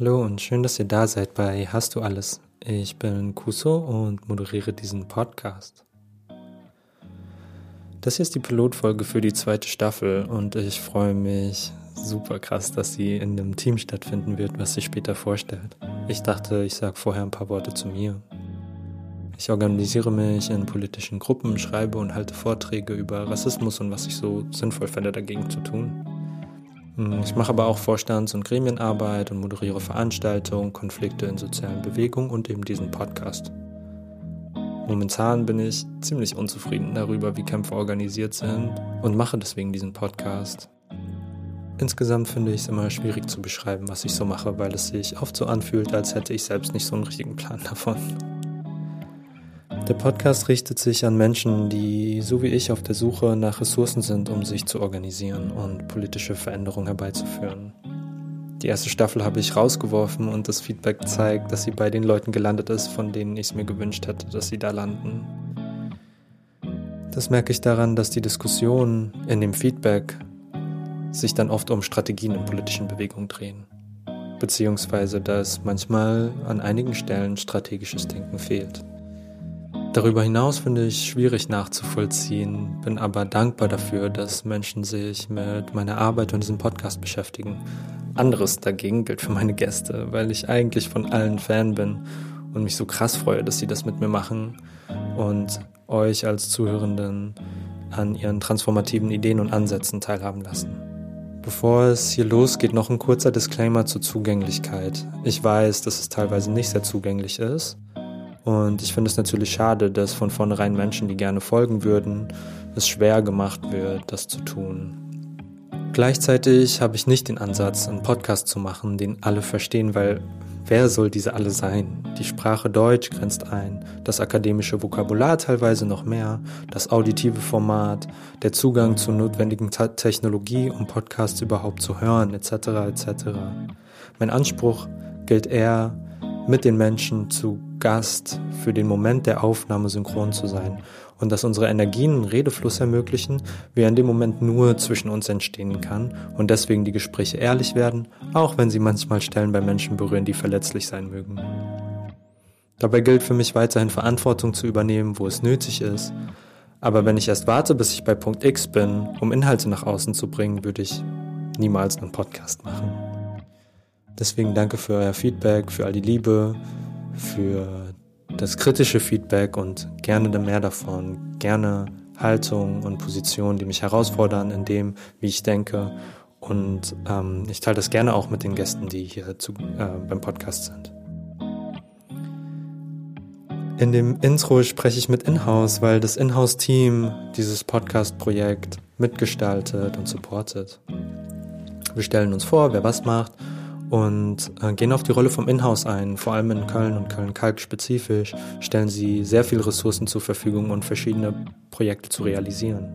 Hallo und schön, dass ihr da seid bei Hast du alles? Ich bin Kuso und moderiere diesen Podcast. Das hier ist die Pilotfolge für die zweite Staffel und ich freue mich super krass, dass sie in einem Team stattfinden wird, was sich später vorstellt. Ich dachte, ich sage vorher ein paar Worte zu mir. Ich organisiere mich in politischen Gruppen, schreibe und halte Vorträge über Rassismus und was ich so sinnvoll fände, dagegen zu tun. Hm, ich mache aber auch Vorstands- und Gremienarbeit und moderiere Veranstaltungen, Konflikte in sozialen Bewegungen und eben diesen Podcast. Momentan bin ich ziemlich unzufrieden darüber, wie Kämpfe organisiert sind und mache deswegen diesen Podcast. Insgesamt finde ich es immer schwierig zu beschreiben, was ich so mache, weil es sich oft so anfühlt, als hätte ich selbst nicht so einen richtigen Plan davon. Der Podcast richtet sich an Menschen, die so wie ich auf der Suche nach Ressourcen sind, um sich zu organisieren und politische Veränderungen herbeizuführen. Die erste Staffel habe ich rausgeworfen und das Feedback zeigt, dass sie bei den Leuten gelandet ist, von denen ich es mir gewünscht hätte, dass sie da landen. Das merke ich daran, dass die Diskussionen in dem Feedback sich dann oft um Strategien in politischen Bewegungen drehen. Beziehungsweise, dass manchmal an einigen Stellen strategisches Denken fehlt. Darüber hinaus finde ich schwierig nachzuvollziehen, bin aber dankbar dafür, dass Menschen sich mit meiner Arbeit und diesem Podcast beschäftigen. Anderes dagegen gilt für meine Gäste, weil ich eigentlich von allen Fan bin und mich so krass freue, dass sie das mit mir machen und euch als Zuhörenden an ihren transformativen Ideen und Ansätzen teilhaben lassen. Bevor es hier losgeht, noch ein kurzer Disclaimer zur Zugänglichkeit. Ich weiß, dass es teilweise nicht sehr zugänglich ist und ich finde es natürlich schade, dass von vornherein Menschen, die gerne folgen würden, es schwer gemacht wird, das zu tun. Gleichzeitig habe ich nicht den Ansatz, einen Podcast zu machen, den alle verstehen, weil wer soll diese alle sein? Die Sprache Deutsch grenzt ein, das akademische Vokabular teilweise noch mehr, das auditive Format, der Zugang zur notwendigen Technologie, um Podcasts überhaupt zu hören, etc. etc. Mein Anspruch gilt eher, mit den Menschen zu Gast für den Moment der Aufnahme synchron zu sein und dass unsere Energien einen Redefluss ermöglichen, wie er in dem Moment nur zwischen uns entstehen kann und deswegen die Gespräche ehrlich werden, auch wenn sie manchmal Stellen bei Menschen berühren, die verletzlich sein mögen. Dabei gilt für mich weiterhin Verantwortung zu übernehmen, wo es nötig ist, aber wenn ich erst warte, bis ich bei Punkt X bin, um Inhalte nach außen zu bringen, würde ich niemals einen Podcast machen. Deswegen danke für euer Feedback, für all die Liebe, für das kritische Feedback und gerne mehr davon. Gerne Haltung und Positionen, die mich herausfordern in dem, wie ich denke. Und ähm, ich teile das gerne auch mit den Gästen, die hier zu, äh, beim Podcast sind. In dem Intro spreche ich mit Inhouse, weil das Inhouse-Team dieses Podcast-Projekt mitgestaltet und supportet. Wir stellen uns vor, wer was macht und äh, gehen auf die Rolle vom Inhouse ein. Vor allem in Köln und Köln-Kalk spezifisch stellen sie sehr viele Ressourcen zur Verfügung, um verschiedene Projekte zu realisieren.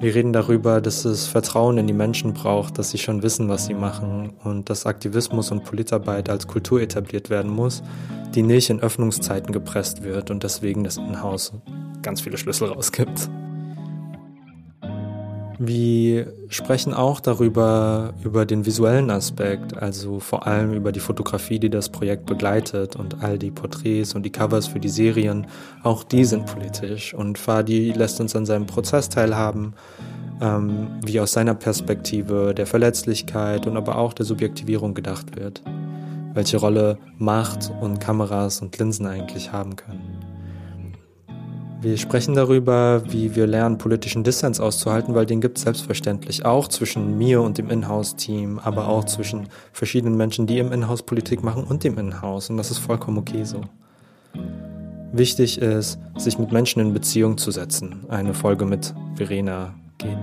Wir reden darüber, dass es Vertrauen in die Menschen braucht, dass sie schon wissen, was sie machen und dass Aktivismus und Politarbeit als Kultur etabliert werden muss, die nicht in Öffnungszeiten gepresst wird und deswegen das Inhouse ganz viele Schlüssel rausgibt. Wir sprechen auch darüber, über den visuellen Aspekt, also vor allem über die Fotografie, die das Projekt begleitet und all die Porträts und die Covers für die Serien. Auch die sind politisch und Fadi lässt uns an seinem Prozess teilhaben, ähm, wie aus seiner Perspektive der Verletzlichkeit und aber auch der Subjektivierung gedacht wird. Welche Rolle Macht und Kameras und Linsen eigentlich haben können. Wir sprechen darüber, wie wir lernen, politischen Dissens auszuhalten, weil den gibt es selbstverständlich auch zwischen mir und dem Inhouse-Team, aber auch zwischen verschiedenen Menschen, die im Inhouse Politik machen und dem Inhouse. Und das ist vollkommen okay so. Wichtig ist, sich mit Menschen in Beziehung zu setzen. Eine Folge mit Verena geht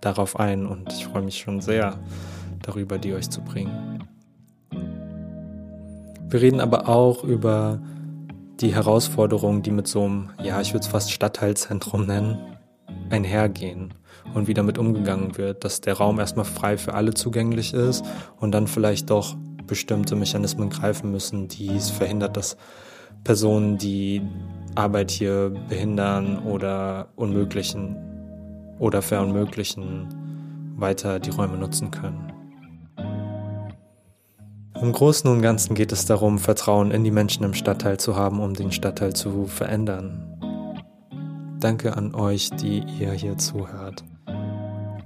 darauf ein und ich freue mich schon sehr darüber, die euch zu bringen. Wir reden aber auch über die Herausforderungen, die mit so einem, ja, ich würde es fast Stadtteilzentrum nennen, einhergehen und wie damit umgegangen wird, dass der Raum erstmal frei für alle zugänglich ist und dann vielleicht doch bestimmte Mechanismen greifen müssen, die es verhindert, dass Personen, die Arbeit hier behindern oder unmöglichen oder verunmöglichen, weiter die Räume nutzen können. Im Großen und Ganzen geht es darum, Vertrauen in die Menschen im Stadtteil zu haben, um den Stadtteil zu verändern. Danke an euch, die ihr hier zuhört.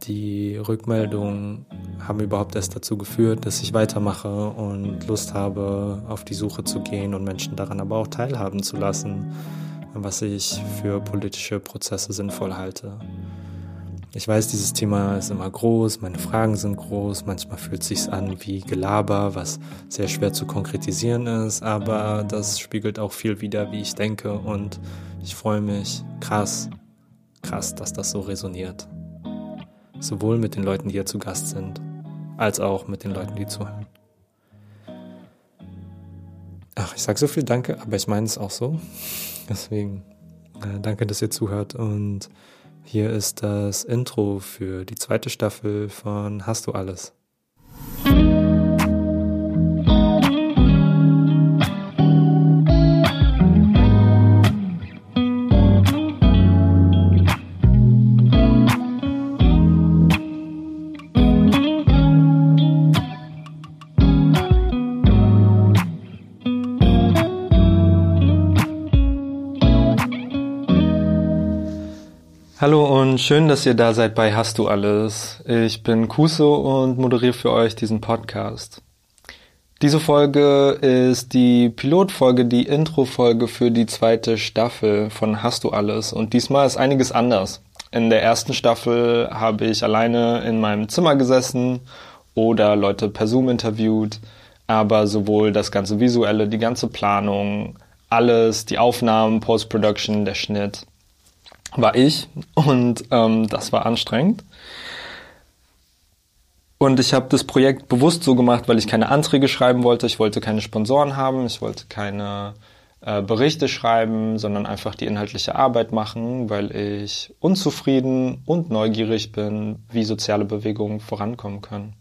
Die Rückmeldungen haben überhaupt erst dazu geführt, dass ich weitermache und Lust habe, auf die Suche zu gehen und Menschen daran aber auch teilhaben zu lassen, was ich für politische Prozesse sinnvoll halte. Ich weiß, dieses Thema ist immer groß, meine Fragen sind groß, manchmal fühlt es sich an wie Gelaber, was sehr schwer zu konkretisieren ist, aber das spiegelt auch viel wider, wie ich denke und ich freue mich krass, krass, dass das so resoniert. Sowohl mit den Leuten, die hier zu Gast sind, als auch mit den Leuten, die zuhören. Ach, ich sage so viel Danke, aber ich meine es auch so. Deswegen äh, danke, dass ihr zuhört und hier ist das Intro für die zweite Staffel von Hast du alles? Schön, dass ihr da seid bei Hast du alles. Ich bin Kuso und moderiere für euch diesen Podcast. Diese Folge ist die Pilotfolge, die Introfolge für die zweite Staffel von Hast du alles und diesmal ist einiges anders. In der ersten Staffel habe ich alleine in meinem Zimmer gesessen oder Leute per Zoom interviewt, aber sowohl das ganze Visuelle, die ganze Planung, alles, die Aufnahmen, Post-Production, der Schnitt, war ich und ähm, das war anstrengend. Und ich habe das Projekt bewusst so gemacht, weil ich keine Anträge schreiben wollte. Ich wollte keine Sponsoren haben, ich wollte keine äh, Berichte schreiben, sondern einfach die inhaltliche Arbeit machen, weil ich unzufrieden und neugierig bin, wie soziale Bewegungen vorankommen können.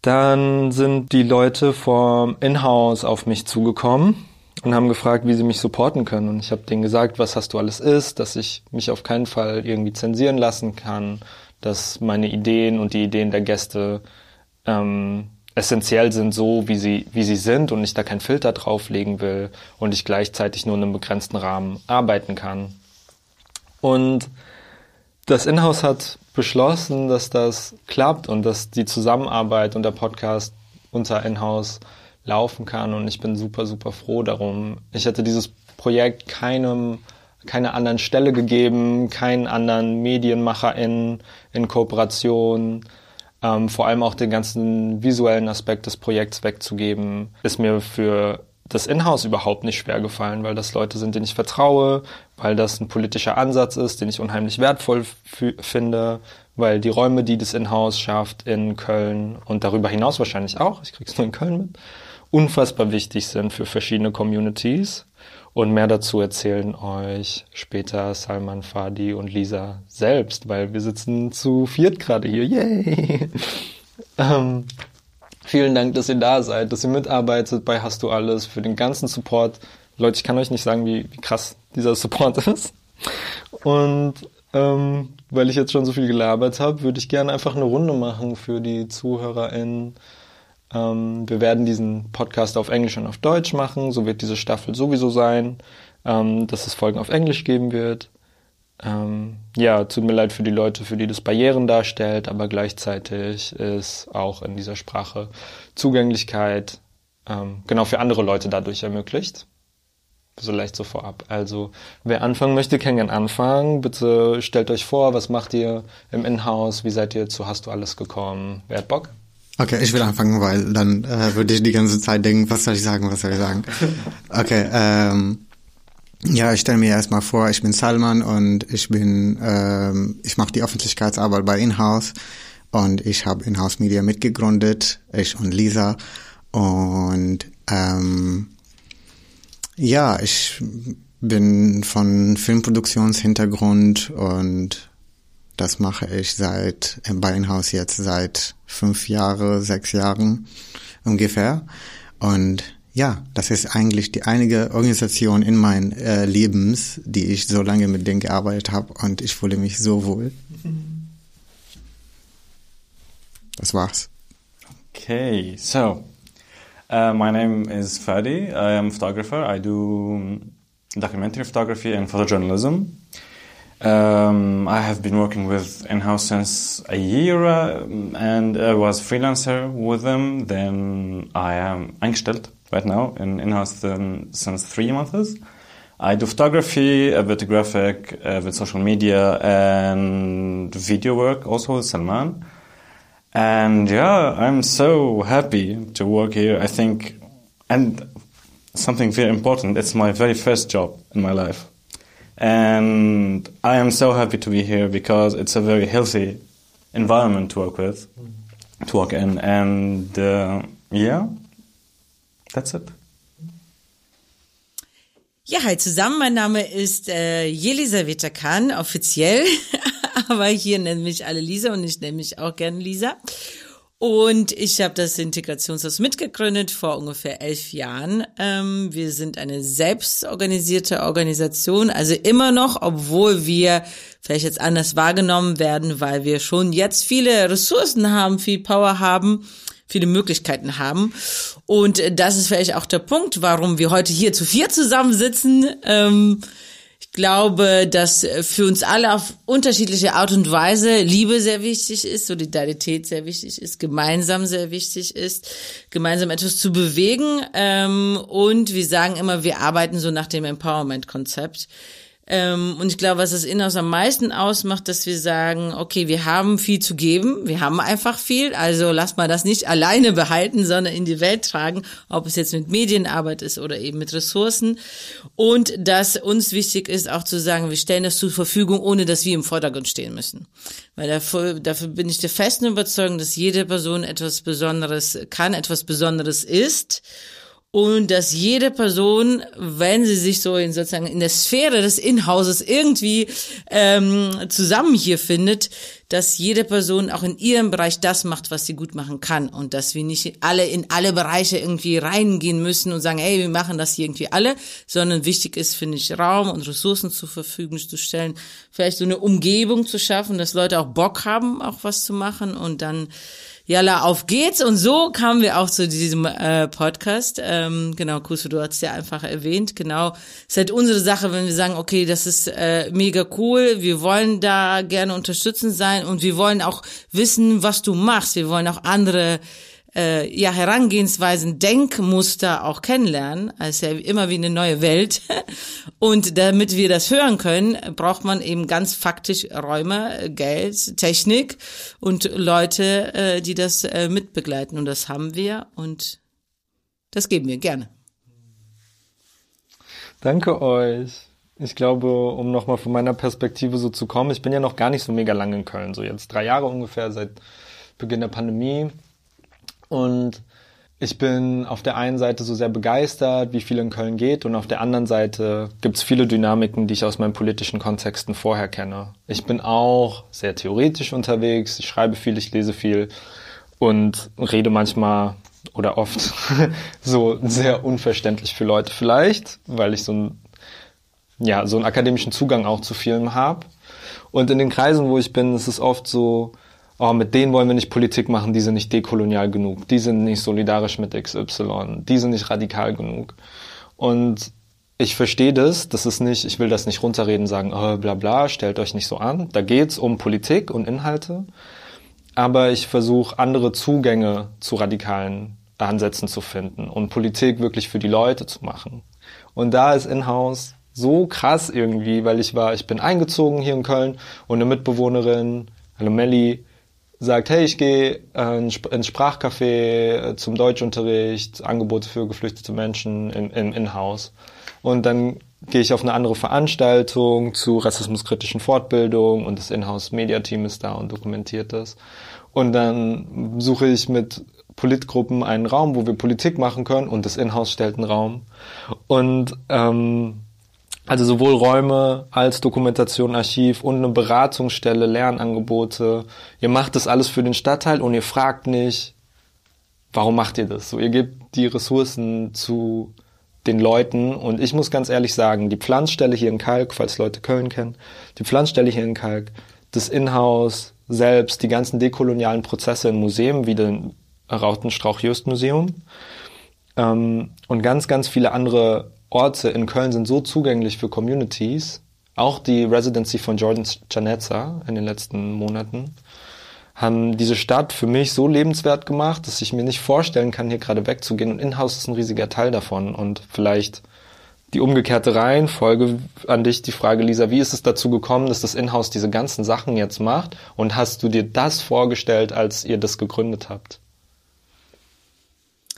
Dann sind die Leute vom Inhouse auf mich zugekommen und haben gefragt, wie sie mich supporten können. Und ich habe denen gesagt, was hast du alles ist, dass ich mich auf keinen Fall irgendwie zensieren lassen kann, dass meine Ideen und die Ideen der Gäste ähm, essentiell sind, so wie sie, wie sie sind und ich da keinen Filter drauflegen will und ich gleichzeitig nur in einem begrenzten Rahmen arbeiten kann. Und das Inhouse hat beschlossen, dass das klappt und dass die Zusammenarbeit und der Podcast unter Inhouse laufen kann und ich bin super, super froh darum. Ich hätte dieses Projekt keinem, keine anderen Stelle gegeben, keinen anderen Medienmacher in, in Kooperation. Ähm, vor allem auch den ganzen visuellen Aspekt des Projekts wegzugeben, ist mir für das Inhouse überhaupt nicht schwer gefallen, weil das Leute sind, denen ich vertraue, weil das ein politischer Ansatz ist, den ich unheimlich wertvoll finde, weil die Räume, die das Inhouse schafft in Köln und darüber hinaus wahrscheinlich auch, ich krieg's nur in Köln mit, unfassbar wichtig sind für verschiedene Communities. Und mehr dazu erzählen euch später Salman Fadi und Lisa selbst, weil wir sitzen zu viert gerade hier. Yay! ähm, vielen Dank, dass ihr da seid, dass ihr mitarbeitet bei Hast du alles, für den ganzen Support. Leute, ich kann euch nicht sagen, wie, wie krass dieser Support ist. Und ähm, weil ich jetzt schon so viel gelabert habe, würde ich gerne einfach eine Runde machen für die ZuhörerInnen ähm, wir werden diesen Podcast auf Englisch und auf Deutsch machen. So wird diese Staffel sowieso sein, ähm, dass es Folgen auf Englisch geben wird. Ähm, ja, tut mir leid für die Leute, für die das Barrieren darstellt, aber gleichzeitig ist auch in dieser Sprache Zugänglichkeit ähm, genau für andere Leute dadurch ermöglicht. So leicht so vorab. Also, wer anfangen möchte, kann gern anfangen. Bitte stellt euch vor, was macht ihr im Inhouse? Wie seid ihr zu Hast du alles gekommen? Wer hat Bock? Okay, ich will anfangen, weil dann äh, würde ich die ganze Zeit denken, was soll ich sagen, was soll ich sagen. Okay, ähm, ja, ich stelle mir erstmal vor, ich bin Salman und ich bin, ähm, ich mache die Öffentlichkeitsarbeit bei Inhouse und ich habe Inhouse Media mitgegründet, ich und Lisa und ähm, ja, ich bin von Filmproduktionshintergrund und das mache ich seit im Beinhaus jetzt seit fünf Jahre, sechs Jahren ungefähr. Und ja, das ist eigentlich die einige Organisation in meinem äh, Lebens, die ich so lange mit denen gearbeitet habe und ich fühle mich so wohl. Das war's. Okay, so uh, my name is Fadi. I am photographer. I do documentary photography and photojournalism. Um, I have been working with in-house since a year uh, and I was freelancer with them. Then I am angestellt right now in in-house since three months. I do photography, a bit graphic, a bit social media, and video work also with Salman. And yeah, I'm so happy to work here. I think, and something very important, it's my very first job in my life. And I am so happy to be here because it's a very healthy environment to work with, to work in. And uh, yeah, that's it. Ja, hi zusammen. Mein Name ist äh, Jelisaveta Kahn, offiziell. Aber hier nennen mich alle Lisa und ich nenne mich auch gerne Lisa. Und ich habe das Integrationshaus mitgegründet vor ungefähr elf Jahren. Ähm, wir sind eine selbstorganisierte Organisation, also immer noch, obwohl wir vielleicht jetzt anders wahrgenommen werden, weil wir schon jetzt viele Ressourcen haben, viel Power haben, viele Möglichkeiten haben. Und das ist vielleicht auch der Punkt, warum wir heute hier zu vier zusammensitzen. Ähm, glaube, dass für uns alle auf unterschiedliche Art und Weise Liebe sehr wichtig ist, Solidarität sehr wichtig ist, gemeinsam sehr wichtig ist, gemeinsam etwas zu bewegen. Ähm, und wir sagen immer, wir arbeiten so nach dem Empowerment-Konzept. Ähm, und ich glaube, was das Inhouse am meisten ausmacht, dass wir sagen, okay, wir haben viel zu geben, wir haben einfach viel, also lass mal das nicht alleine behalten, sondern in die Welt tragen, ob es jetzt mit Medienarbeit ist oder eben mit Ressourcen. Und dass uns wichtig ist, auch zu sagen, wir stellen das zur Verfügung, ohne dass wir im Vordergrund stehen müssen. Weil dafür, dafür bin ich der festen Überzeugung, dass jede Person etwas Besonderes kann, etwas Besonderes ist und dass jede Person, wenn sie sich so in sozusagen in der Sphäre des Inhauses irgendwie ähm, zusammen hier findet, dass jede Person auch in ihrem Bereich das macht, was sie gut machen kann. Und dass wir nicht alle in alle Bereiche irgendwie reingehen müssen und sagen, hey, wir machen das hier irgendwie alle, sondern wichtig ist, finde ich, Raum und Ressourcen zur Verfügung zu stellen, vielleicht so eine Umgebung zu schaffen, dass Leute auch Bock haben, auch was zu machen und dann Jalla, auf geht's. Und so kamen wir auch zu diesem äh, Podcast. Ähm, genau, Kuso, du hast ja einfach erwähnt. Genau, ist halt unsere Sache, wenn wir sagen, okay, das ist äh, mega cool, wir wollen da gerne unterstützend sein und wir wollen auch wissen, was du machst. Wir wollen auch andere äh, ja, Herangehensweisen, Denkmuster auch kennenlernen. Also ja immer wie eine neue Welt. Und damit wir das hören können, braucht man eben ganz faktisch Räume, Geld, Technik und Leute, äh, die das äh, mitbegleiten. Und das haben wir und das geben wir gerne. Danke euch. Ich glaube, um nochmal von meiner Perspektive so zu kommen, ich bin ja noch gar nicht so mega lange in Köln, so jetzt drei Jahre ungefähr seit Beginn der Pandemie. Und ich bin auf der einen Seite so sehr begeistert, wie viel in Köln geht, und auf der anderen Seite gibt es viele Dynamiken, die ich aus meinen politischen Kontexten vorher kenne. Ich bin auch sehr theoretisch unterwegs, ich schreibe viel, ich lese viel und rede manchmal oder oft so sehr unverständlich für Leute vielleicht, weil ich so ein ja, so einen akademischen Zugang auch zu Filmen habe. Und in den Kreisen, wo ich bin, ist es oft so, oh, mit denen wollen wir nicht Politik machen, die sind nicht dekolonial genug, die sind nicht solidarisch mit XY, die sind nicht radikal genug. Und ich verstehe das, das ist nicht, ich will das nicht runterreden, sagen, oh, bla bla, stellt euch nicht so an. Da geht's um Politik und Inhalte. Aber ich versuche andere Zugänge zu radikalen Ansätzen zu finden und Politik wirklich für die Leute zu machen. Und da ist Inhouse so krass irgendwie, weil ich war, ich bin eingezogen hier in Köln und eine Mitbewohnerin, hallo Melli, sagt, hey, ich gehe äh, ins Sprachcafé äh, zum Deutschunterricht, Angebote für geflüchtete Menschen im, im Inhouse. Und dann gehe ich auf eine andere Veranstaltung zu rassismuskritischen Fortbildungen und das Inhouse-Media-Team ist da und dokumentiert das. Und dann suche ich mit Politgruppen einen Raum, wo wir Politik machen können und das Inhouse stellt einen Raum. Und ähm, also sowohl Räume als Dokumentation, Archiv und eine Beratungsstelle, Lernangebote. Ihr macht das alles für den Stadtteil und ihr fragt nicht, warum macht ihr das? So, ihr gebt die Ressourcen zu den Leuten und ich muss ganz ehrlich sagen, die Pflanzstelle hier in Kalk, falls Leute Köln kennen, die Pflanzstelle hier in Kalk, das Inhouse selbst, die ganzen dekolonialen Prozesse in Museen wie den Rautenstrauch-Just-Museum. Ähm, und ganz, ganz viele andere Orte in Köln sind so zugänglich für Communities. Auch die Residency von Jordan Chanetza in den letzten Monaten haben diese Stadt für mich so lebenswert gemacht, dass ich mir nicht vorstellen kann, hier gerade wegzugehen. Und Inhouse ist ein riesiger Teil davon. Und vielleicht die umgekehrte Reihenfolge an dich, die Frage, Lisa, wie ist es dazu gekommen, dass das Inhouse diese ganzen Sachen jetzt macht? Und hast du dir das vorgestellt, als ihr das gegründet habt?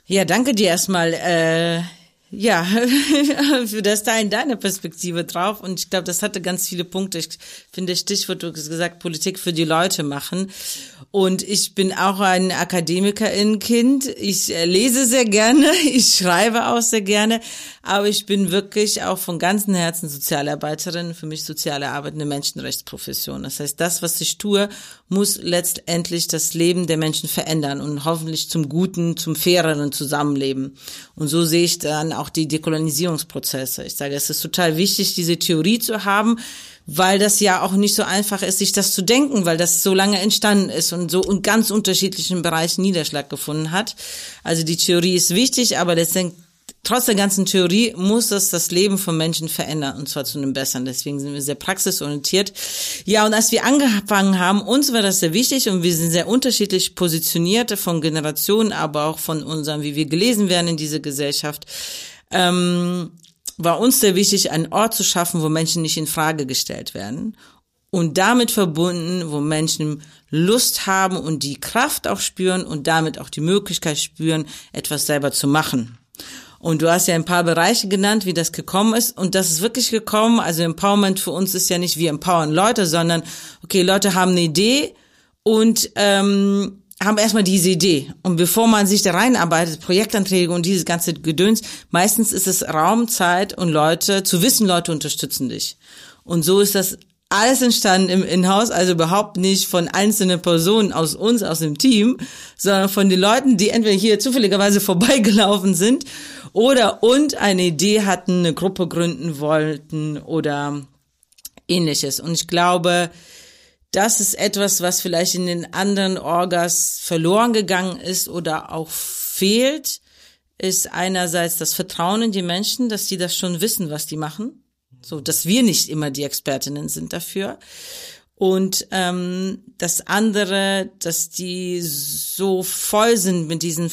Ja, danke dir erstmal. Äh, ja, für das da in deine Perspektive drauf. Und ich glaube, das hatte ganz viele Punkte. Ich finde, Stichwort, du hast gesagt, Politik für die Leute machen. Und ich bin auch ein Akademikerin-Kind. Ich äh, lese sehr gerne, ich schreibe auch sehr gerne, aber ich bin wirklich auch von ganzem Herzen Sozialarbeiterin. Für mich soziale Arbeit eine Menschenrechtsprofession. Das heißt, das, was ich tue, muss letztendlich das Leben der Menschen verändern und hoffentlich zum guten, zum faireren Zusammenleben. Und so sehe ich dann auch die Dekolonisierungsprozesse. Ich sage, es ist total wichtig, diese Theorie zu haben, weil das ja auch nicht so einfach ist, sich das zu denken, weil das so lange entstanden ist und so in ganz unterschiedlichen Bereichen Niederschlag gefunden hat. Also die Theorie ist wichtig, aber letztendlich trotz der ganzen Theorie muss das das Leben von Menschen verändern und zwar zu einem besseren. Deswegen sind wir sehr praxisorientiert. Ja, und als wir angefangen haben, uns war das sehr wichtig und wir sind sehr unterschiedlich positioniert von Generationen, aber auch von unserem, wie wir gelesen werden in dieser Gesellschaft. Ähm, war uns sehr wichtig, einen Ort zu schaffen, wo Menschen nicht in Frage gestellt werden und damit verbunden, wo Menschen Lust haben und die Kraft auch spüren und damit auch die Möglichkeit spüren, etwas selber zu machen. Und du hast ja ein paar Bereiche genannt, wie das gekommen ist. Und das ist wirklich gekommen. Also Empowerment für uns ist ja nicht wir empowern Leute, sondern okay, Leute haben eine Idee und ähm, haben erstmal diese Idee. Und bevor man sich da reinarbeitet, Projektanträge und dieses ganze Gedöns, meistens ist es Raum, Zeit und Leute, zu wissen, Leute unterstützen dich. Und so ist das alles entstanden im Inhouse, also überhaupt nicht von einzelnen Personen aus uns, aus dem Team, sondern von den Leuten, die entweder hier zufälligerweise vorbeigelaufen sind oder und eine Idee hatten, eine Gruppe gründen wollten oder ähnliches. Und ich glaube, das ist etwas, was vielleicht in den anderen Orgas verloren gegangen ist oder auch fehlt, ist einerseits das Vertrauen in die Menschen, dass die das schon wissen, was die machen. So, dass wir nicht immer die Expertinnen sind dafür. Und ähm, das andere, dass die so voll sind mit diesen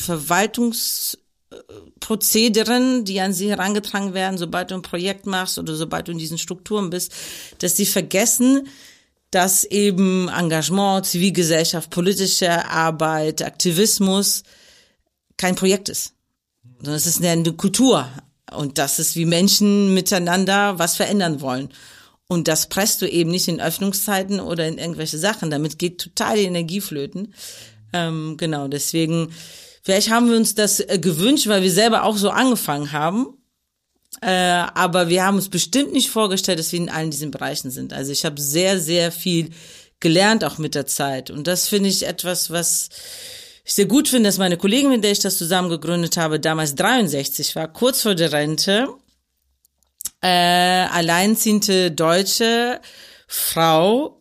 Verwaltungsprozederen, die an sie herangetragen werden, sobald du ein Projekt machst oder sobald du in diesen Strukturen bist, dass sie vergessen, dass eben Engagement, Zivilgesellschaft, politische Arbeit, Aktivismus kein Projekt ist, sondern es ist eine Kultur und das ist, wie Menschen miteinander was verändern wollen. Und das presst du eben nicht in Öffnungszeiten oder in irgendwelche Sachen. Damit geht total die Energie flöten. Ähm, genau, deswegen, vielleicht haben wir uns das äh, gewünscht, weil wir selber auch so angefangen haben. Äh, aber wir haben uns bestimmt nicht vorgestellt, dass wir in allen diesen Bereichen sind. Also ich habe sehr, sehr viel gelernt auch mit der Zeit. Und das finde ich etwas, was ich sehr gut finde, dass meine Kollegin, mit der ich das zusammen gegründet habe, damals 63 war, kurz vor der Rente, äh, alleinziehende deutsche Frau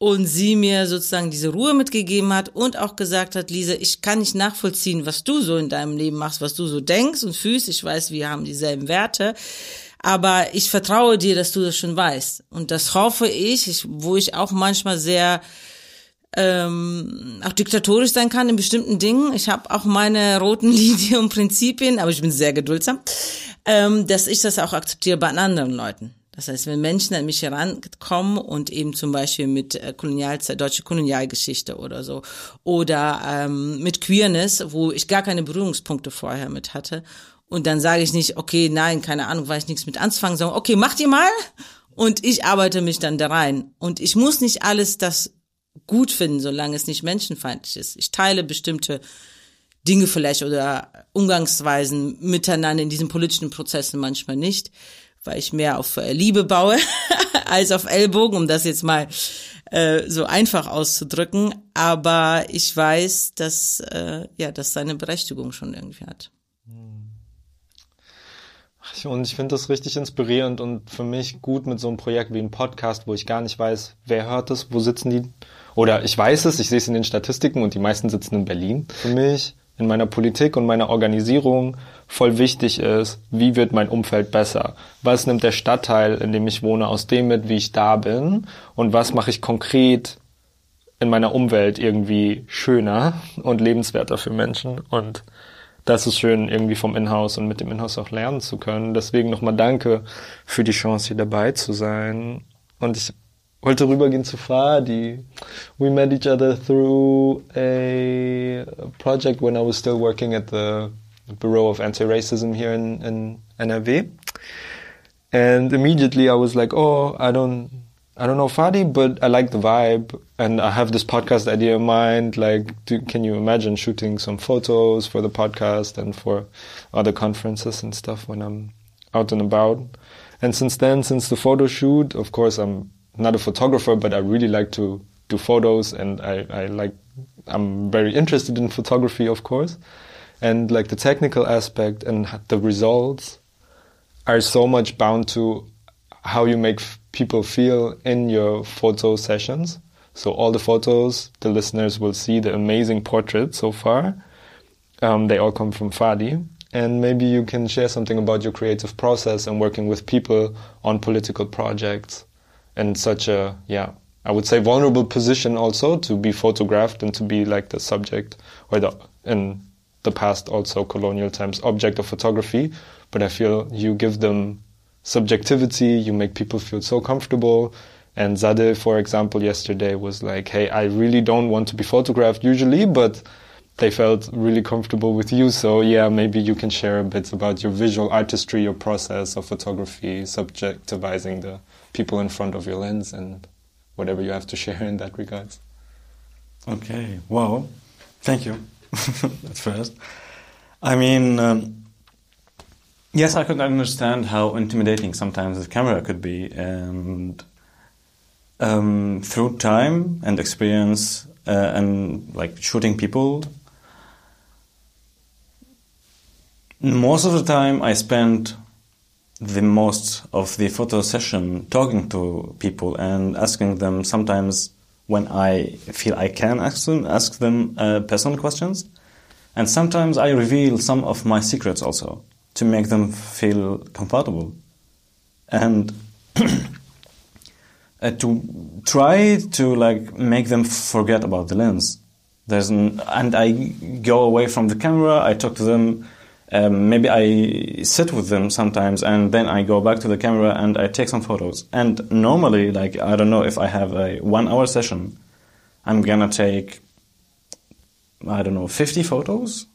und sie mir sozusagen diese Ruhe mitgegeben hat und auch gesagt hat, Lisa, ich kann nicht nachvollziehen, was du so in deinem Leben machst, was du so denkst und fühlst. Ich weiß, wir haben dieselben Werte. Aber ich vertraue dir, dass du das schon weißt. Und das hoffe ich, ich wo ich auch manchmal sehr ähm, auch diktatorisch sein kann in bestimmten Dingen. Ich habe auch meine roten Linien und Prinzipien, aber ich bin sehr geduldsam, ähm, dass ich das auch akzeptiere bei anderen Leuten. Das heißt, wenn Menschen an mich herankommen und eben zum Beispiel mit äh, Kolonialzeit, deutsche Kolonialgeschichte oder so oder ähm, mit Queerness, wo ich gar keine Berührungspunkte vorher mit hatte und dann sage ich nicht, okay, nein, keine Ahnung, weiß ich nichts mit anzufangen, sondern okay, macht ihr mal und ich arbeite mich dann da rein und ich muss nicht alles das gut finden, solange es nicht menschenfeindlich ist. Ich teile bestimmte Dinge vielleicht oder Umgangsweisen miteinander in diesen politischen Prozessen manchmal nicht weil ich mehr auf äh, Liebe baue als auf Ellbogen, um das jetzt mal äh, so einfach auszudrücken. Aber ich weiß, dass äh, ja, dass seine Berechtigung schon irgendwie hat. Und ich finde das richtig inspirierend und für mich gut mit so einem Projekt wie einem Podcast, wo ich gar nicht weiß, wer hört es, wo sitzen die. Oder ich weiß es, ich sehe es in den Statistiken und die meisten sitzen in Berlin. Für mich in meiner Politik und meiner Organisierung voll wichtig ist, wie wird mein Umfeld besser? Was nimmt der Stadtteil, in dem ich wohne, aus dem mit, wie ich da bin? Und was mache ich konkret in meiner Umwelt irgendwie schöner und lebenswerter für Menschen? Und das ist schön, irgendwie vom Inhouse und mit dem Inhouse auch lernen zu können. Deswegen nochmal danke für die Chance, hier dabei zu sein. Und ich wollte rübergehen zu Fadi. We met each other through a project when I was still working at the Bureau of Anti-Racism here in, in NRW. And immediately I was like, oh, I don't, I don't know Fadi, but I like the vibe, and I have this podcast idea in mind. Like, do, can you imagine shooting some photos for the podcast and for other conferences and stuff when I'm out and about? And since then, since the photo shoot, of course, I'm not a photographer, but I really like to do photos, and I, I like, I'm very interested in photography, of course, and like the technical aspect and the results are so much bound to how you make people feel in your photo sessions. So all the photos, the listeners will see the amazing portrait so far. Um, they all come from Fadi. And maybe you can share something about your creative process and working with people on political projects in such a, yeah, I would say vulnerable position also to be photographed and to be like the subject or the, in the past also colonial times object of photography. But I feel you give them subjectivity, you make people feel so comfortable. And Zade, for example, yesterday was like, hey, I really don't want to be photographed usually, but they felt really comfortable with you. So yeah, maybe you can share a bit about your visual artistry, your process of photography, subjectivizing the people in front of your lens and whatever you have to share in that regard. Okay, Well, Thank you at first. I mean, um, Yes, I could understand how intimidating sometimes the camera could be, and um, through time and experience uh, and like shooting people, most of the time I spend the most of the photo session talking to people and asking them sometimes when I feel I can ask them ask them uh, personal questions, and sometimes I reveal some of my secrets also to make them feel comfortable. And uh, to try to like make them forget about the lens. There's an, and i go away from the camera i talk to them um, maybe i sit with them sometimes and then i go back to the camera and i take some photos and normally like i don't know if i have a one hour session i'm gonna take i don't know 50 photos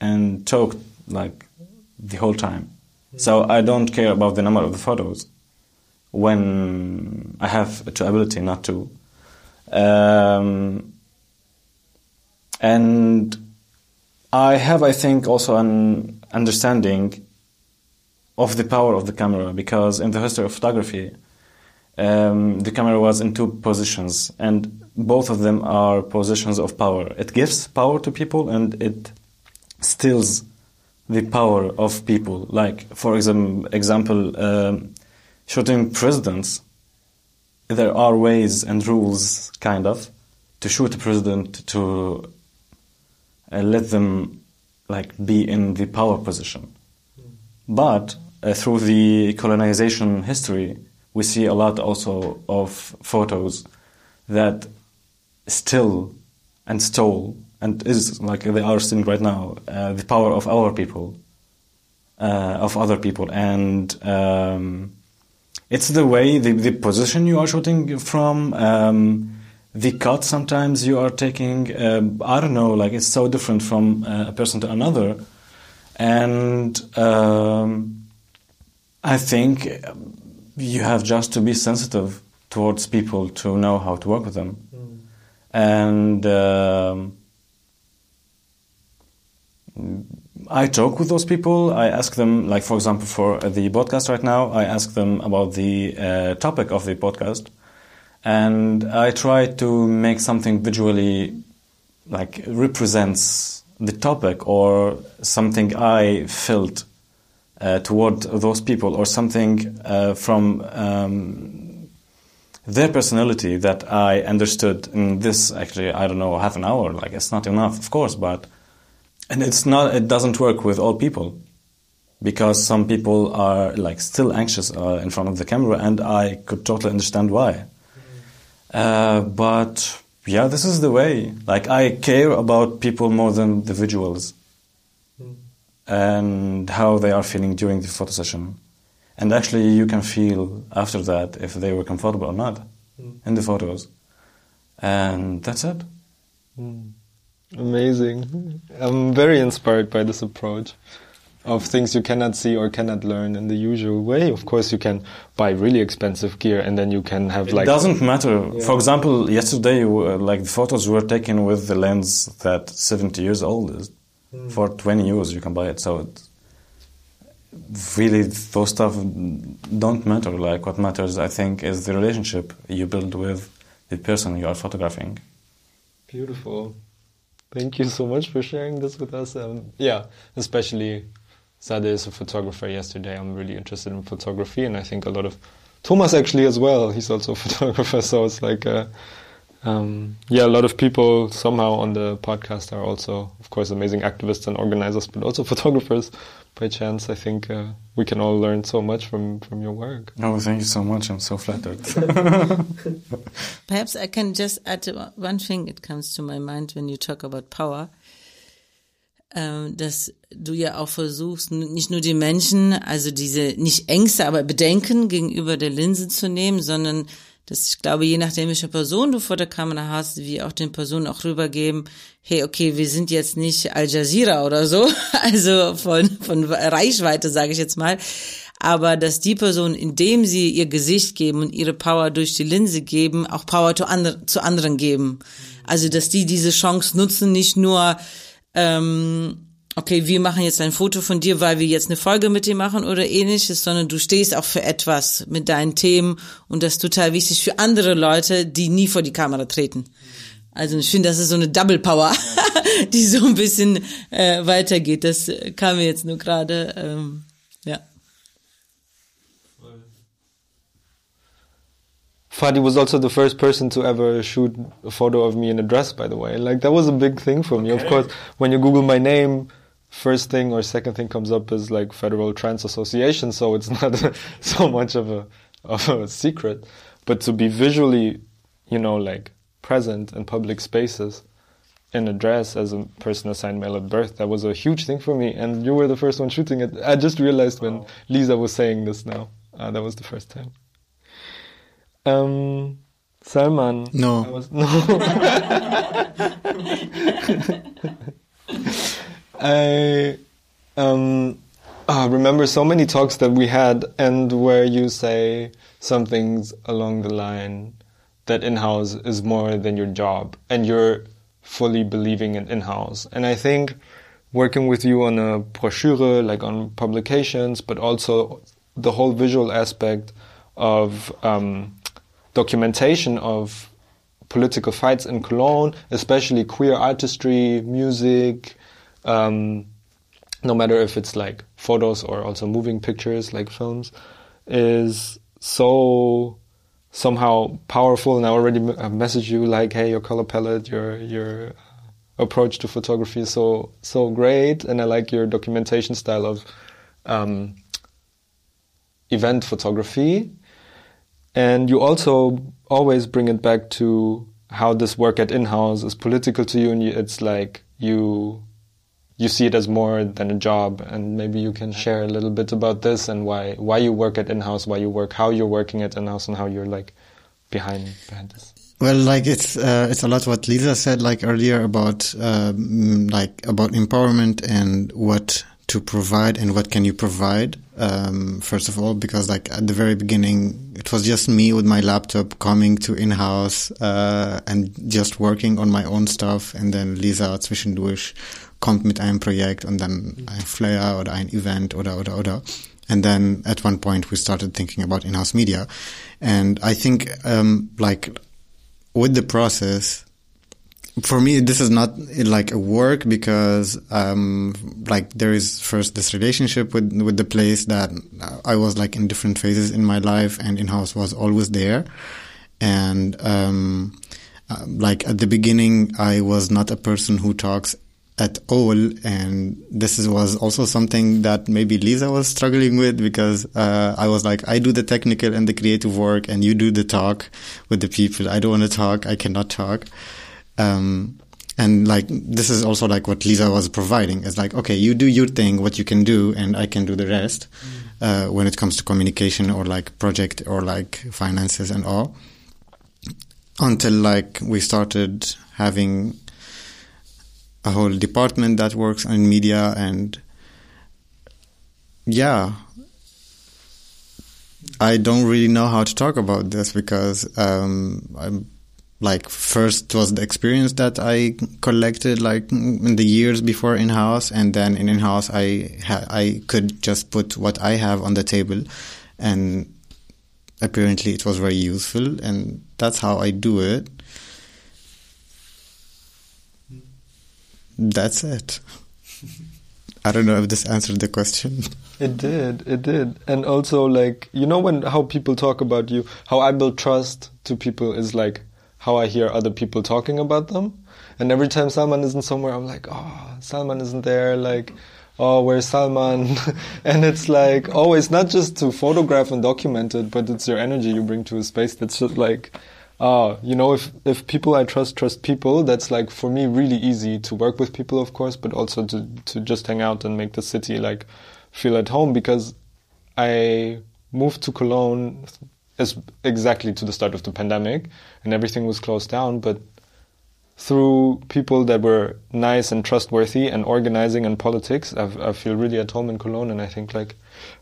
and talk like the whole time. So I don't care about the number of the photos when I have the ability not to. Um, and I have, I think, also an understanding of the power of the camera because in the history of photography, um, the camera was in two positions, and both of them are positions of power. It gives power to people and it steals the power of people. Like, for example, example um, shooting presidents, there are ways and rules, kind of, to shoot a president to uh, let them like be in the power position. But uh, through the colonization history, we see a lot also of photos that still and stole and is like they are seeing right now uh, the power of our people, uh, of other people, and um, it's the way the, the position you are shooting from. Um, the cut sometimes you are taking uh, I don't know like it's so different from uh, a person to another, and um, I think you have just to be sensitive towards people to know how to work with them, mm. and um, I talk with those people. I ask them, like for example, for the podcast right now, I ask them about the uh, topic of the podcast, and I try to make something visually, like represents the topic or something I felt uh, toward those people or something uh, from um, their personality that I understood in this actually I don't know half an hour. Like it's not enough, of course, but and it's not it doesn't work with all people because some people are like still anxious uh, in front of the camera and i could totally understand why uh, but yeah this is the way. Like i care about people more than the visuals hmm. and how they are feeling during the photo session. And actually you can feel after that if they were comfortable or not hmm. in the photos. And that's it. Hmm. Amazing. I'm very inspired by this approach of things you cannot see or cannot learn in the usual way. Of course, you can buy really expensive gear and then you can have like. It doesn't matter. For example, yesterday, like the photos were taken with the lens that 70 years old is. For 20 euros, you can buy it. So it, really, those stuff don't matter. Like what matters, I think, is the relationship you build with the person you are photographing. Beautiful. Thank you so much for sharing this with us. Um, yeah, especially Sade is a photographer yesterday. I'm really interested in photography, and I think a lot of Thomas actually as well. He's also a photographer, so it's like, uh, um, yeah, a lot of people somehow on the podcast are also, of course, amazing activists and organizers, but also photographers. By chance, I think uh, we can all learn so much from from your work. Oh, thank you so much. I'm so flattered. Perhaps I can just add one thing. It comes to my mind when you talk about power. Ähm, dass du ja auch versuchst, nicht nur die Menschen, also diese nicht Ängste, aber Bedenken gegenüber der Linse zu nehmen, sondern dass ich glaube, je nachdem, welche Person du vor der Kamera hast, wie auch den Personen auch rübergeben, hey, okay, wir sind jetzt nicht Al Jazeera oder so, also von, von Reichweite, sage ich jetzt mal, aber dass die Personen, indem sie ihr Gesicht geben und ihre Power durch die Linse geben, auch Power zu, andre, zu anderen geben. Also dass die diese Chance nutzen, nicht nur ähm, okay, wir machen jetzt ein Foto von dir, weil wir jetzt eine Folge mit dir machen oder ähnliches, sondern du stehst auch für etwas mit deinen Themen und das ist total wichtig für andere Leute, die nie vor die Kamera treten. Also ich finde, das ist so eine Double Power, die so ein bisschen äh, weitergeht. Das äh, kam mir jetzt nur gerade, ähm, Fadi was also the first person to ever shoot a photo of me in a dress, by the way. Like, that was a big thing for me. Of course, when you Google my name, first thing or second thing comes up is like Federal Trans Association, so it's not so much of a, of a secret. But to be visually, you know, like present in public spaces in a dress as a person assigned male at birth, that was a huge thing for me. And you were the first one shooting it. I just realized when Lisa was saying this now. Uh, that was the first time. Um, Salman. No. Was, no. I um, ah, remember so many talks that we had, and where you say some things along the line that in-house is more than your job, and you're fully believing in in-house. And I think working with you on a brochure, like on publications, but also the whole visual aspect of um, documentation of political fights in Cologne, especially queer artistry, music, um, no matter if it's like photos or also moving pictures like films, is so somehow powerful. And I already messaged you like, hey, your color palette, your your approach to photography is so so great, and I like your documentation style of um, event photography. And you also always bring it back to how this work at in-house is political to you, and you, it's like you you see it as more than a job. And maybe you can share a little bit about this and why why you work at in-house, why you work, how you're working at in-house, and how you're like behind behind this. Well, like it's uh, it's a lot what Lisa said like earlier about um, like about empowerment and what to provide and what can you provide. Um, first of all, because like at the very beginning, it was just me with my laptop coming to in-house uh, and just working on my own stuff. And then Lisa zwischendurch kommt mit einem Projekt und dann ein Flyer oder ein Event oder oder oder. And then at one point we started thinking about in-house media. And I think um, like with the process for me this is not like a work because um like there is first this relationship with with the place that I was like in different phases in my life and in-house was always there and um uh, like at the beginning I was not a person who talks at all. And this is, was also something that maybe Lisa was struggling with because uh, I was like, I do the technical and the creative work, and you do the talk with the people. I don't want to talk. I cannot talk. Um, and like this is also like what Lisa was providing. It's like, okay, you do your thing, what you can do, and I can do the rest. Uh, when it comes to communication or like project or like finances and all. Until like we started having a whole department that works in media and yeah i don't really know how to talk about this because um, i'm like first was the experience that i collected like in the years before in house and then in in house i ha- i could just put what i have on the table and apparently it was very useful and that's how i do it That's it. I don't know if this answered the question. It did, it did. And also like you know when how people talk about you, how I build trust to people is like how I hear other people talking about them. And every time Salman isn't somewhere, I'm like, oh, Salman isn't there. Like, oh, where's Salman? and it's like always not just to photograph and document it, but it's your energy you bring to a space that's just like ah, you know, if, if people I trust trust people, that's like for me really easy to work with people, of course, but also to, to just hang out and make the city like feel at home because I moved to Cologne as exactly to the start of the pandemic and everything was closed down, but through people that were nice and trustworthy and organizing and politics, I've, I feel really at home in Cologne. And I think like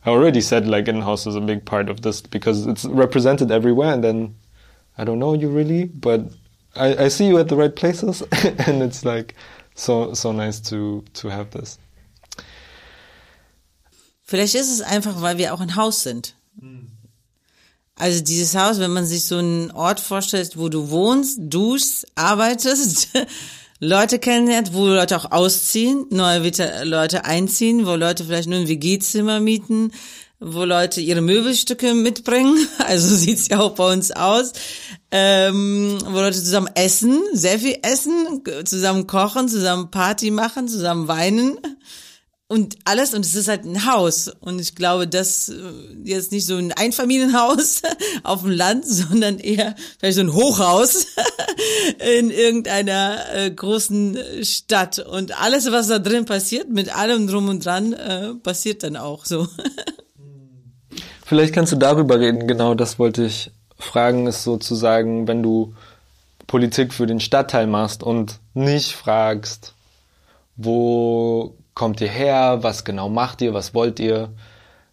I already said, like in-house is a big part of this because it's represented everywhere. And then I don't know you really, but I, I see you at the right places, and it's like so so nice to to have this. Vielleicht ist es einfach, weil wir auch ein Haus sind. Hm. Also dieses Haus, wenn man sich so einen Ort vorstellt, wo du wohnst, duschst, arbeitest, Leute kennenlernt, wo Leute auch ausziehen, neue Leute einziehen, wo Leute vielleicht nur ein WG-Zimmer mieten, wo Leute ihre Möbelstücke mitbringen. Also sieht's ja auch bei uns aus. Ähm, wo Leute zusammen essen, sehr viel essen, zusammen kochen, zusammen Party machen, zusammen weinen und alles und es ist halt ein Haus. Und ich glaube, das äh, jetzt nicht so ein Einfamilienhaus auf dem Land, sondern eher vielleicht so ein Hochhaus in irgendeiner äh, großen Stadt. Und alles, was da drin passiert, mit allem drum und dran, äh, passiert dann auch so. Vielleicht kannst du darüber reden, genau das wollte ich fragen, ist sozusagen, wenn du Politik für den Stadtteil machst und nicht fragst, wo kommt ihr her, was genau macht ihr, was wollt ihr,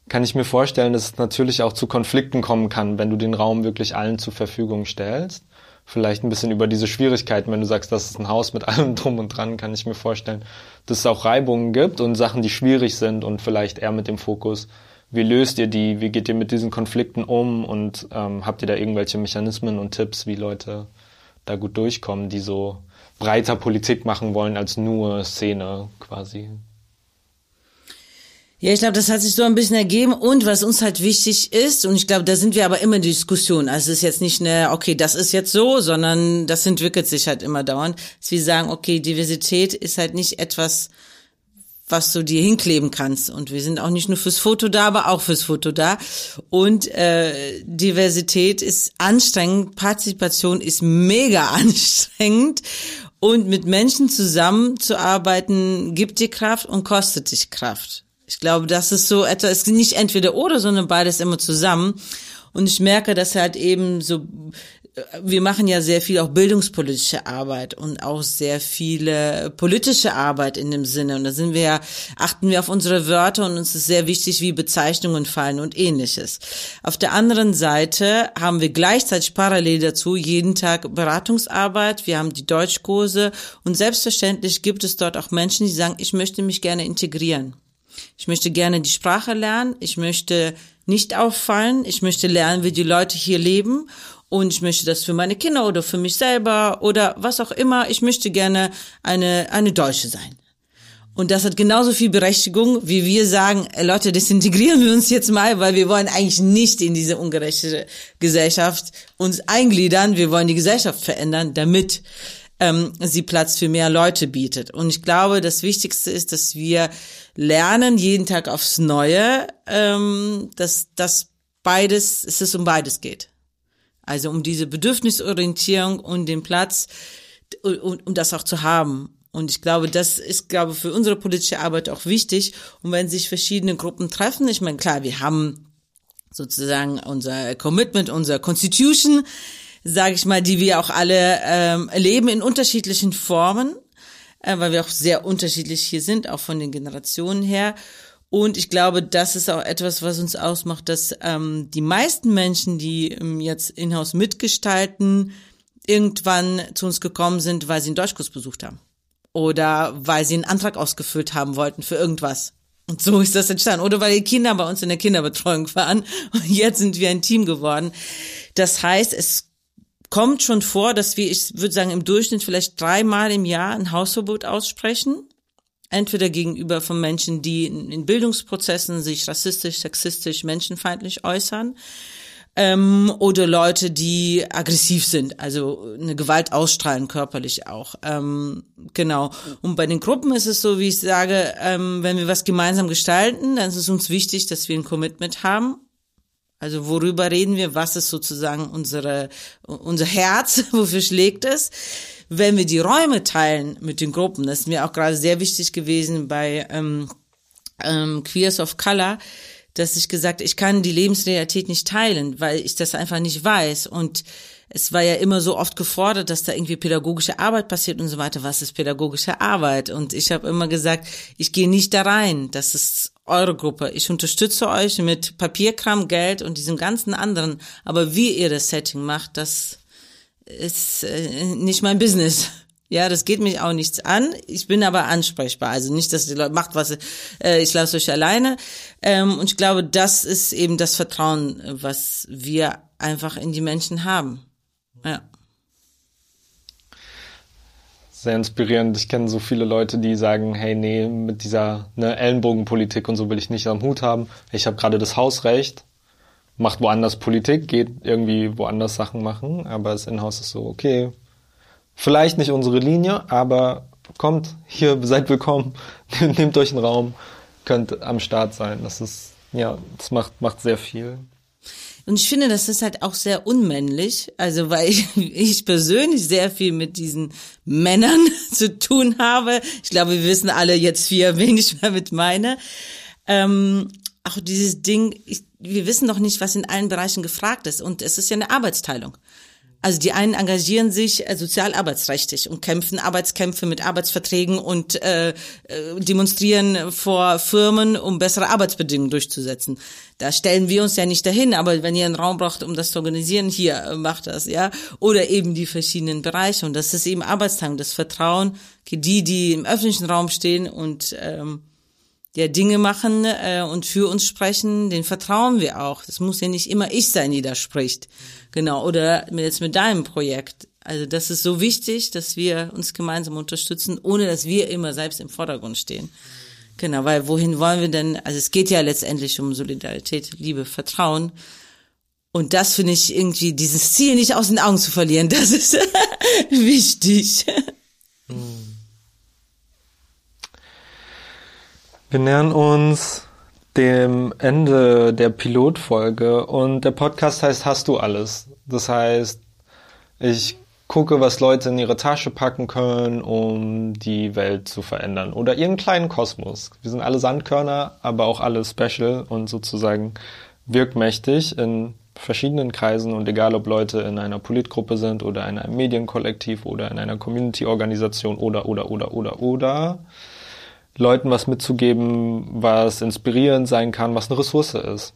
kann ich mir vorstellen, dass es natürlich auch zu Konflikten kommen kann, wenn du den Raum wirklich allen zur Verfügung stellst. Vielleicht ein bisschen über diese Schwierigkeiten, wenn du sagst, das ist ein Haus mit allem drum und dran, kann ich mir vorstellen, dass es auch Reibungen gibt und Sachen, die schwierig sind und vielleicht eher mit dem Fokus, wie löst ihr die? Wie geht ihr mit diesen Konflikten um? Und ähm, habt ihr da irgendwelche Mechanismen und Tipps, wie Leute da gut durchkommen, die so breiter Politik machen wollen als nur Szene quasi? Ja, ich glaube, das hat sich so ein bisschen ergeben. Und was uns halt wichtig ist, und ich glaube, da sind wir aber immer in Diskussion. Also es ist jetzt nicht eine, okay, das ist jetzt so, sondern das entwickelt sich halt immer dauernd. Dass wir sagen, okay, Diversität ist halt nicht etwas, was du dir hinkleben kannst. Und wir sind auch nicht nur fürs Foto da, aber auch fürs Foto da. Und äh, Diversität ist anstrengend, Partizipation ist mega anstrengend. Und mit Menschen zusammenzuarbeiten, gibt dir Kraft und kostet dich Kraft. Ich glaube, das ist so etwas, es ist nicht entweder oder, sondern beides immer zusammen. Und ich merke, dass halt eben so wir machen ja sehr viel auch bildungspolitische Arbeit und auch sehr viele politische Arbeit in dem Sinne. Und da sind wir ja, achten wir auf unsere Wörter und uns ist sehr wichtig, wie Bezeichnungen fallen und ähnliches. Auf der anderen Seite haben wir gleichzeitig parallel dazu jeden Tag Beratungsarbeit. Wir haben die Deutschkurse und selbstverständlich gibt es dort auch Menschen, die sagen, ich möchte mich gerne integrieren. Ich möchte gerne die Sprache lernen. Ich möchte nicht auffallen. Ich möchte lernen, wie die Leute hier leben und ich möchte das für meine Kinder oder für mich selber oder was auch immer. Ich möchte gerne eine, eine Deutsche sein. Und das hat genauso viel Berechtigung, wie wir sagen, Leute, desintegrieren wir uns jetzt mal, weil wir wollen eigentlich nicht in diese ungerechte Gesellschaft uns eingliedern. Wir wollen die Gesellschaft verändern, damit ähm, sie Platz für mehr Leute bietet. Und ich glaube, das Wichtigste ist, dass wir lernen jeden Tag aufs Neue, ähm, dass das beides, dass es um beides geht. Also um diese Bedürfnisorientierung und den Platz, um, um das auch zu haben. Und ich glaube, das ist, glaube für unsere politische Arbeit auch wichtig. Und wenn sich verschiedene Gruppen treffen, ich meine, klar, wir haben sozusagen unser Commitment, unser Constitution, sage ich mal, die wir auch alle ähm, leben in unterschiedlichen Formen, äh, weil wir auch sehr unterschiedlich hier sind, auch von den Generationen her. Und ich glaube, das ist auch etwas, was uns ausmacht, dass ähm, die meisten Menschen, die ähm, jetzt in-house mitgestalten, irgendwann zu uns gekommen sind, weil sie einen Deutschkurs besucht haben. Oder weil sie einen Antrag ausgefüllt haben wollten für irgendwas. Und so ist das entstanden. Oder weil die Kinder bei uns in der Kinderbetreuung waren. Und jetzt sind wir ein Team geworden. Das heißt, es kommt schon vor, dass wir, ich würde sagen, im Durchschnitt vielleicht dreimal im Jahr ein Hausverbot aussprechen. Entweder gegenüber von Menschen, die in Bildungsprozessen sich rassistisch, sexistisch, menschenfeindlich äußern ähm, oder Leute, die aggressiv sind, also eine Gewalt ausstrahlen, körperlich auch. Ähm, genau. Und bei den Gruppen ist es so, wie ich sage, ähm, wenn wir was gemeinsam gestalten, dann ist es uns wichtig, dass wir ein Commitment haben. Also worüber reden wir? Was ist sozusagen unsere, unser Herz? Wofür schlägt es? Wenn wir die Räume teilen mit den Gruppen, das ist mir auch gerade sehr wichtig gewesen bei ähm, ähm, Queers of Color, dass ich gesagt, ich kann die Lebensrealität nicht teilen, weil ich das einfach nicht weiß. Und es war ja immer so oft gefordert, dass da irgendwie pädagogische Arbeit passiert und so weiter. Was ist pädagogische Arbeit? Und ich habe immer gesagt, ich gehe nicht da rein. Das ist eure Gruppe. Ich unterstütze euch mit Papierkram, Geld und diesem ganzen anderen. Aber wie ihr das Setting macht, das ist äh, nicht mein Business. Ja, das geht mich auch nichts an. Ich bin aber ansprechbar. Also nicht, dass die Leute macht, was äh, ich lasse euch alleine. Ähm, und ich glaube, das ist eben das Vertrauen, was wir einfach in die Menschen haben. Ja. Sehr inspirierend. Ich kenne so viele Leute, die sagen, hey, nee, mit dieser ne, Ellenbogenpolitik und so will ich nicht am Hut haben. Ich habe gerade das Hausrecht, macht woanders Politik, geht irgendwie woanders Sachen machen, aber das Inhouse ist so, okay, Vielleicht nicht unsere Linie, aber kommt hier, seid willkommen, nehmt euch einen Raum, könnt am Start sein. Das ist, ja, das macht, macht sehr viel. Und ich finde, das ist halt auch sehr unmännlich, also weil ich, ich persönlich sehr viel mit diesen Männern zu tun habe. Ich glaube, wir wissen alle jetzt vier, wen ich damit meine. Ähm, auch dieses Ding, ich, wir wissen doch nicht, was in allen Bereichen gefragt ist. Und es ist ja eine Arbeitsteilung. Also die einen engagieren sich äh, sozialarbeitsrechtlich und kämpfen Arbeitskämpfe mit Arbeitsverträgen und äh, äh, demonstrieren vor Firmen, um bessere Arbeitsbedingungen durchzusetzen. Da stellen wir uns ja nicht dahin, aber wenn ihr einen Raum braucht, um das zu organisieren, hier äh, macht das, ja. Oder eben die verschiedenen Bereiche. Und das ist eben Arbeitsteilung, das Vertrauen, die, die im öffentlichen Raum stehen und ähm, ja Dinge machen äh, und für uns sprechen, den vertrauen wir auch. Das muss ja nicht immer ich sein, die da spricht. Genau. Oder jetzt mit deinem Projekt. Also das ist so wichtig, dass wir uns gemeinsam unterstützen, ohne dass wir immer selbst im Vordergrund stehen. Genau, weil wohin wollen wir denn? Also es geht ja letztendlich um Solidarität, Liebe, Vertrauen. Und das finde ich irgendwie, dieses Ziel nicht aus den Augen zu verlieren, das ist wichtig. Hm. Wir nähern uns dem Ende der Pilotfolge und der Podcast heißt Hast du alles? Das heißt, ich gucke, was Leute in ihre Tasche packen können, um die Welt zu verändern oder ihren kleinen Kosmos. Wir sind alle Sandkörner, aber auch alle special und sozusagen wirkmächtig in verschiedenen Kreisen und egal ob Leute in einer Politgruppe sind oder in einem Medienkollektiv oder in einer Community-Organisation oder oder oder oder oder Leuten was mitzugeben, was inspirierend sein kann, was eine Ressource ist.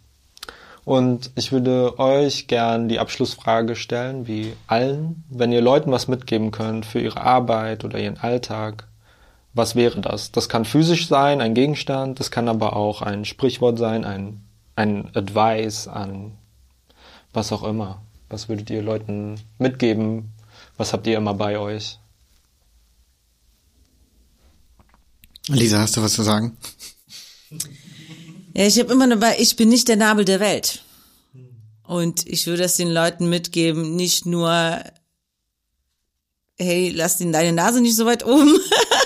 Und ich würde euch gern die Abschlussfrage stellen, wie allen, wenn ihr Leuten was mitgeben könnt für ihre Arbeit oder ihren Alltag, was wäre das? Das kann physisch sein, ein Gegenstand, das kann aber auch ein Sprichwort sein, ein, ein Advice an was auch immer. Was würdet ihr Leuten mitgeben? Was habt ihr immer bei euch? Lisa, hast du was zu sagen? Ja, ich habe immer dabei, ich bin nicht der Nabel der Welt. Und ich würde das den Leuten mitgeben, nicht nur hey, lass deine Nase nicht so weit oben,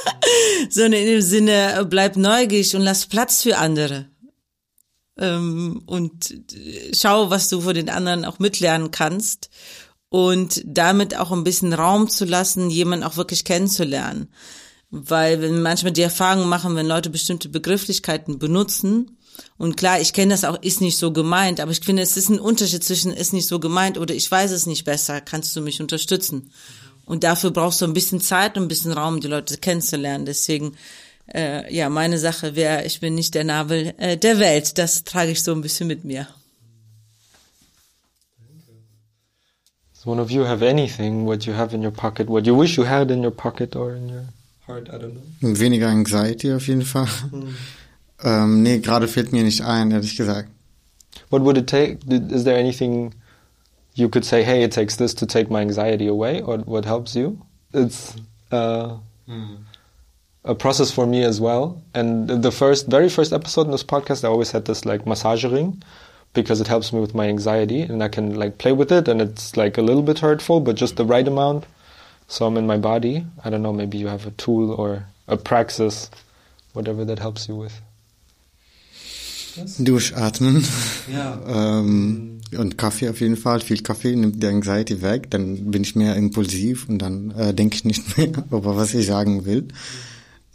sondern in dem Sinne, bleib neugierig und lass Platz für andere. Ähm, und schau, was du von den anderen auch mitlernen kannst und damit auch ein bisschen Raum zu lassen, jemanden auch wirklich kennenzulernen. Weil wenn manchmal die Erfahrung machen, wenn Leute bestimmte Begrifflichkeiten benutzen, und klar, ich kenne das auch, ist nicht so gemeint, aber ich finde, es ist ein Unterschied zwischen ist nicht so gemeint oder ich weiß es nicht besser, kannst du mich unterstützen? Und dafür brauchst du ein bisschen Zeit und ein bisschen Raum, die Leute kennenzulernen. Deswegen, äh, ja, meine Sache wäre, ich bin nicht der Nabel äh, der Welt. Das trage ich so ein bisschen mit mir. Does one of you have anything what you have in your pocket, what you wish you had in your pocket or in your heart? I don't know. Weniger Anxiety auf jeden Fall. Hm. Ähm, nee, gerade fällt mir nicht ein, ehrlich gesagt. What would it take? Is there anything you could say, hey, it takes this to take my anxiety away, or what helps you? It's uh, mm. a process for me as well. And the first, very first episode in this podcast, I always had this like massage ring because it helps me with my anxiety and I can like play with it and it's like a little bit hurtful, but just the right amount. So I'm in my body. I don't know, maybe you have a tool or a praxis, whatever that helps you with. Durchatmen. Ja. ähm, und Kaffee auf jeden Fall. Viel Kaffee nimmt die Anxiety weg. Dann bin ich mehr impulsiv und dann äh, denke ich nicht mehr über was ich sagen will.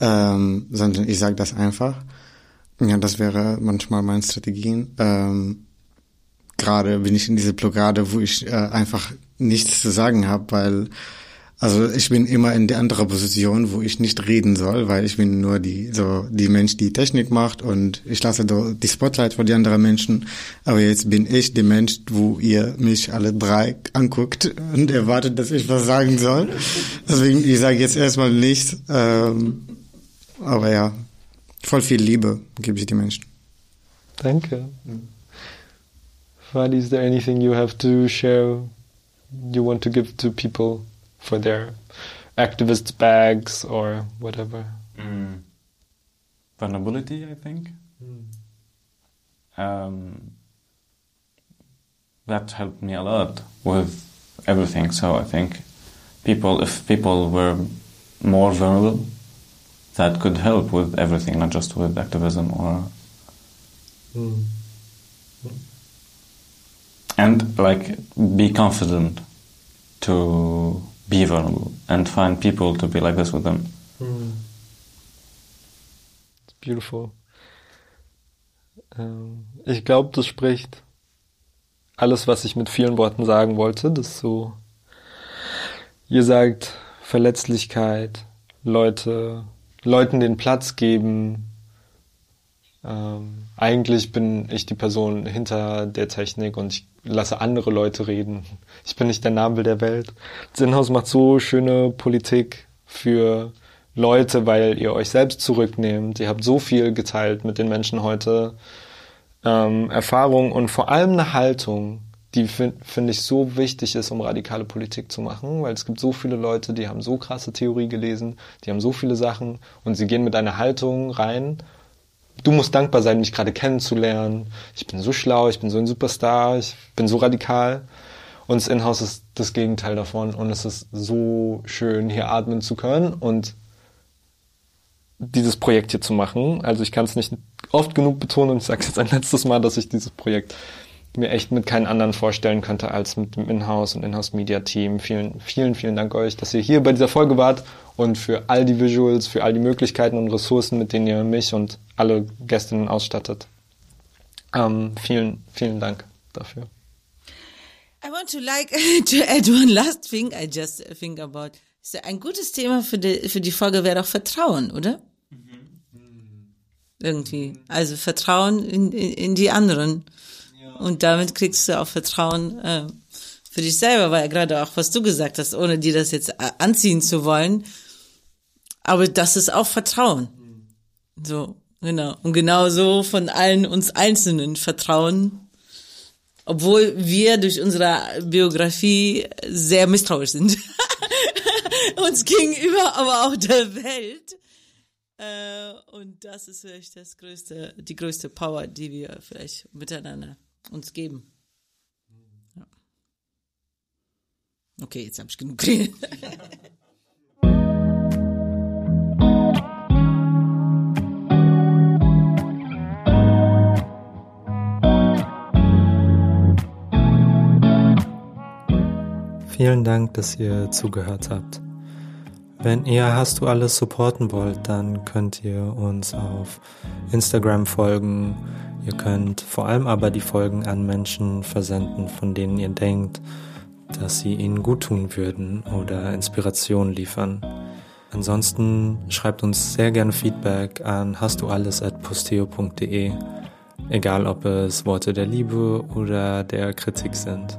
Ähm, sondern ich sage das einfach. Ja, das wäre manchmal meine Strategien. Ähm, Gerade bin ich in diese Blockade, wo ich äh, einfach nichts zu sagen habe, weil also ich bin immer in der anderen Position, wo ich nicht reden soll, weil ich bin nur die so die Mensch, die Technik macht und ich lasse die Spotlight vor die anderen Menschen. Aber jetzt bin ich der Mensch, wo ihr mich alle drei anguckt und erwartet, dass ich was sagen soll. Deswegen ich sage jetzt erstmal nichts. Ähm, aber ja, voll viel Liebe gebe ich die Menschen. Danke. Fadi, is there anything you have to share? You want to give to people? For their activist bags or whatever. Mm. Vulnerability, I think. Mm. Um, that helped me a lot with everything. So I think people, if people were more vulnerable, that could help with everything, not just with activism or. Mm. And like be confident to be vulnerable and find people to be like this with them. Mm. It's beautiful. Ähm, ich glaube, das spricht alles, was ich mit vielen Worten sagen wollte. Das ist so, ihr sagt Verletzlichkeit, Leute, Leuten den Platz geben. Ähm, eigentlich bin ich die Person hinter der Technik und ich lasse andere Leute reden. Ich bin nicht der Nabel der Welt. Sinnhaus macht so schöne Politik für Leute, weil ihr euch selbst zurücknehmt. Ihr habt so viel geteilt mit den Menschen heute. Ähm, Erfahrung und vor allem eine Haltung, die finde find ich so wichtig ist, um radikale Politik zu machen, weil es gibt so viele Leute, die haben so krasse Theorie gelesen, die haben so viele Sachen und sie gehen mit einer Haltung rein du musst dankbar sein, mich gerade kennenzulernen. Ich bin so schlau, ich bin so ein Superstar, ich bin so radikal. Und das Inhouse ist das Gegenteil davon. Und es ist so schön, hier atmen zu können und dieses Projekt hier zu machen. Also ich kann es nicht oft genug betonen und ich sage es jetzt ein letztes Mal, dass ich dieses Projekt mir echt mit keinem anderen vorstellen könnte als mit dem Inhouse und Inhouse Media Team. Vielen, vielen, vielen Dank euch, dass ihr hier bei dieser Folge wart und für all die Visuals, für all die Möglichkeiten und Ressourcen, mit denen ihr mich und alle Gästinnen ausstattet. Ähm, vielen, vielen Dank dafür. I want to like to add one last thing I just think about. So ein gutes Thema für die, für die Folge wäre doch Vertrauen, oder? Mhm. Irgendwie. Also Vertrauen in, in, in die anderen. Und damit kriegst du auch Vertrauen äh, für dich selber, weil gerade auch, was du gesagt hast, ohne dir das jetzt äh, anziehen zu wollen. Aber das ist auch Vertrauen. So, genau. Und genauso von allen uns Einzelnen Vertrauen. Obwohl wir durch unsere Biografie sehr misstrauisch sind. uns gegenüber, aber auch der Welt. Äh, und das ist vielleicht das größte, die größte Power, die wir vielleicht miteinander uns geben. Okay, jetzt habe ich genug geredet. Vielen Dank, dass ihr zugehört habt. Wenn ihr Hast du alles supporten wollt, dann könnt ihr uns auf Instagram folgen. Ihr könnt vor allem aber die Folgen an Menschen versenden, von denen ihr denkt, dass sie ihnen gut tun würden oder Inspiration liefern. Ansonsten schreibt uns sehr gerne Feedback an hast du alles at posteo.de, egal ob es Worte der Liebe oder der Kritik sind.